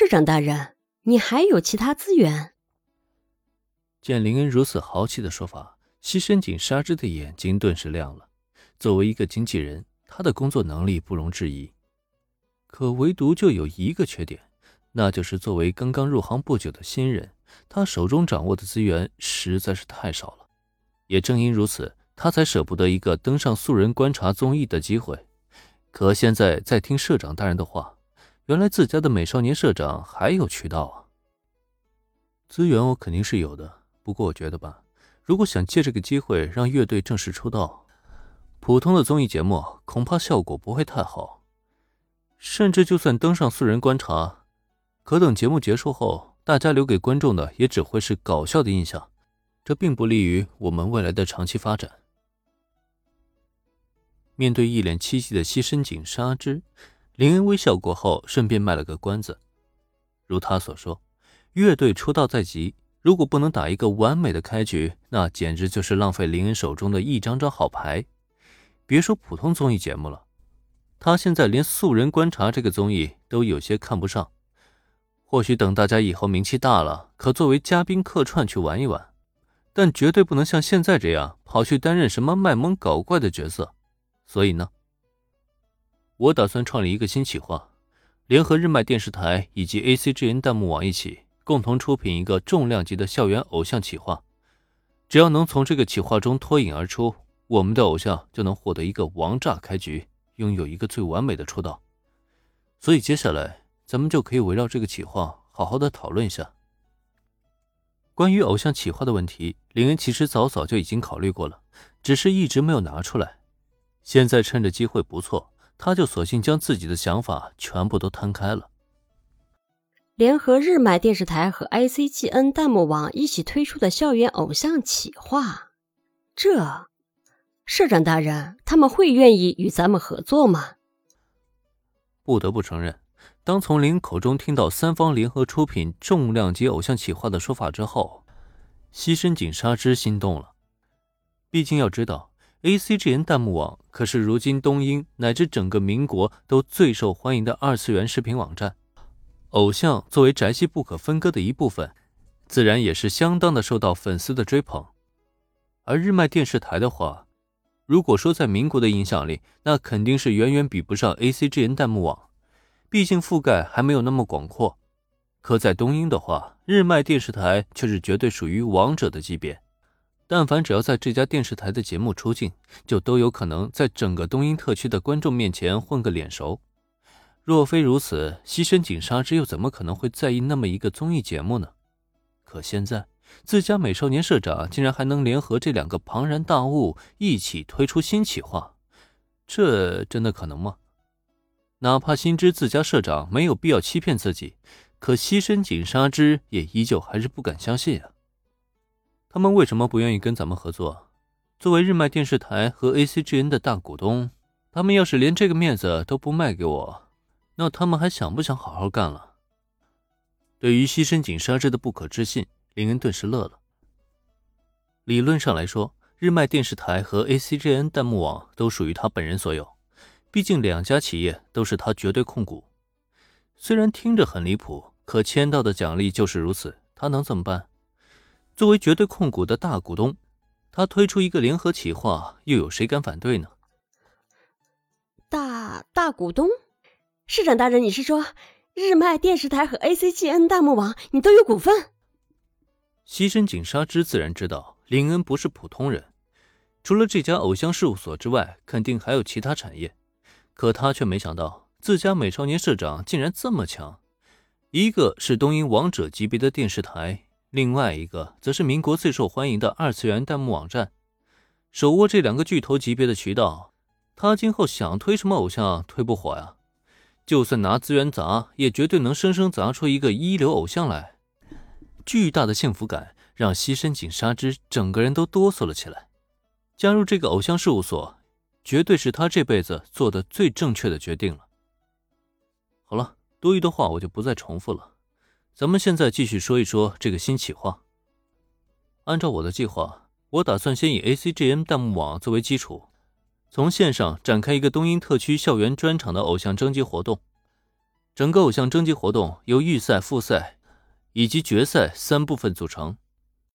市长大人，你还有其他资源？见林恩如此豪气的说法，西深井纱织的眼睛顿时亮了。作为一个经纪人，他的工作能力不容置疑，可唯独就有一个缺点，那就是作为刚刚入行不久的新人，他手中掌握的资源实在是太少了。也正因如此，他才舍不得一个登上素人观察综艺的机会。可现在在听社长大人的话，原来自家的美少年社长还有渠道啊！资源我肯定是有的，不过我觉得吧，如果想借这个机会让乐队正式出道，普通的综艺节目恐怕效果不会太好。甚至就算登上素人观察，可等节目结束后，大家留给观众的也只会是搞笑的印象，这并不利于我们未来的长期发展。面对一脸期冀的西深井纱织，林恩微笑过后，顺便卖了个关子。如他所说，乐队出道在即，如果不能打一个完美的开局，那简直就是浪费林恩手中的一张张好牌。别说普通综艺节目了，他现在连《素人观察》这个综艺都有些看不上。或许等大家以后名气大了，可作为嘉宾客串去玩一玩，但绝对不能像现在这样跑去担任什么卖萌搞怪的角色。所以呢，我打算创立一个新企划，联合日漫电视台以及 ACGN 弹幕网一起共同出品一个重量级的校园偶像企划。只要能从这个企划中脱颖而出，我们的偶像就能获得一个王炸开局，拥有一个最完美的出道。所以接下来咱们就可以围绕这个企划好好的讨论一下。关于偶像企划的问题，林恩其实早早就已经考虑过了，只是一直没有拿出来。现在趁着机会不错，他就索性将自己的想法全部都摊开了。联合日买电视台和 ICGN 弹幕网一起推出的校园偶像企划，这社长大人他们会愿意与咱们合作吗？不得不承认，当从林口中听到三方联合出品重量级偶像企划的说法之后，西深井纱织心动了。毕竟要知道。ACGN 弹幕网可是如今东英乃至整个民国都最受欢迎的二次元视频网站，偶像作为宅系不可分割的一部分，自然也是相当的受到粉丝的追捧。而日漫电视台的话，如果说在民国的影响力，那肯定是远远比不上 ACGN 弹幕网，毕竟覆盖还没有那么广阔。可在东英的话，日漫电视台却是绝对属于王者的级别。但凡只要在这家电视台的节目出镜，就都有可能在整个东英特区的观众面前混个脸熟。若非如此，西深井纱织又怎么可能会在意那么一个综艺节目呢？可现在，自家美少年社长竟然还能联合这两个庞然大物一起推出新企划，这真的可能吗？哪怕心知自家社长没有必要欺骗自己，可西深井纱织也依旧还是不敢相信啊。他们为什么不愿意跟咱们合作？作为日麦电视台和 ACGN 的大股东，他们要是连这个面子都不卖给我，那他们还想不想好好干了？对于西深井纱织的不可置信，林恩顿时乐了。理论上来说，日麦电视台和 ACGN 弹幕网都属于他本人所有，毕竟两家企业都是他绝对控股。虽然听着很离谱，可签到的奖励就是如此，他能怎么办？作为绝对控股的大股东，他推出一个联合企划，又有谁敢反对呢？大大股东，市长大人，你是说日麦电视台和 ACGN 弹幕网你都有股份？西深井纱织自然知道林恩不是普通人，除了这家偶像事务所之外，肯定还有其他产业。可他却没想到，自家美少年社长竟然这么强，一个是东瀛王者级别的电视台。另外一个则是民国最受欢迎的二次元弹幕网站，手握这两个巨头级别的渠道，他今后想推什么偶像推不火呀？就算拿资源砸，也绝对能生生砸出一个一流偶像来。巨大的幸福感让西深井纱织整个人都哆嗦了起来。加入这个偶像事务所，绝对是他这辈子做的最正确的决定了。好了，多余的话我就不再重复了。咱们现在继续说一说这个新企划。按照我的计划，我打算先以 ACGM 弹幕网作为基础，从线上展开一个东英特区校园专场的偶像征集活动。整个偶像征集活动由预赛、复赛以及决赛三部分组成。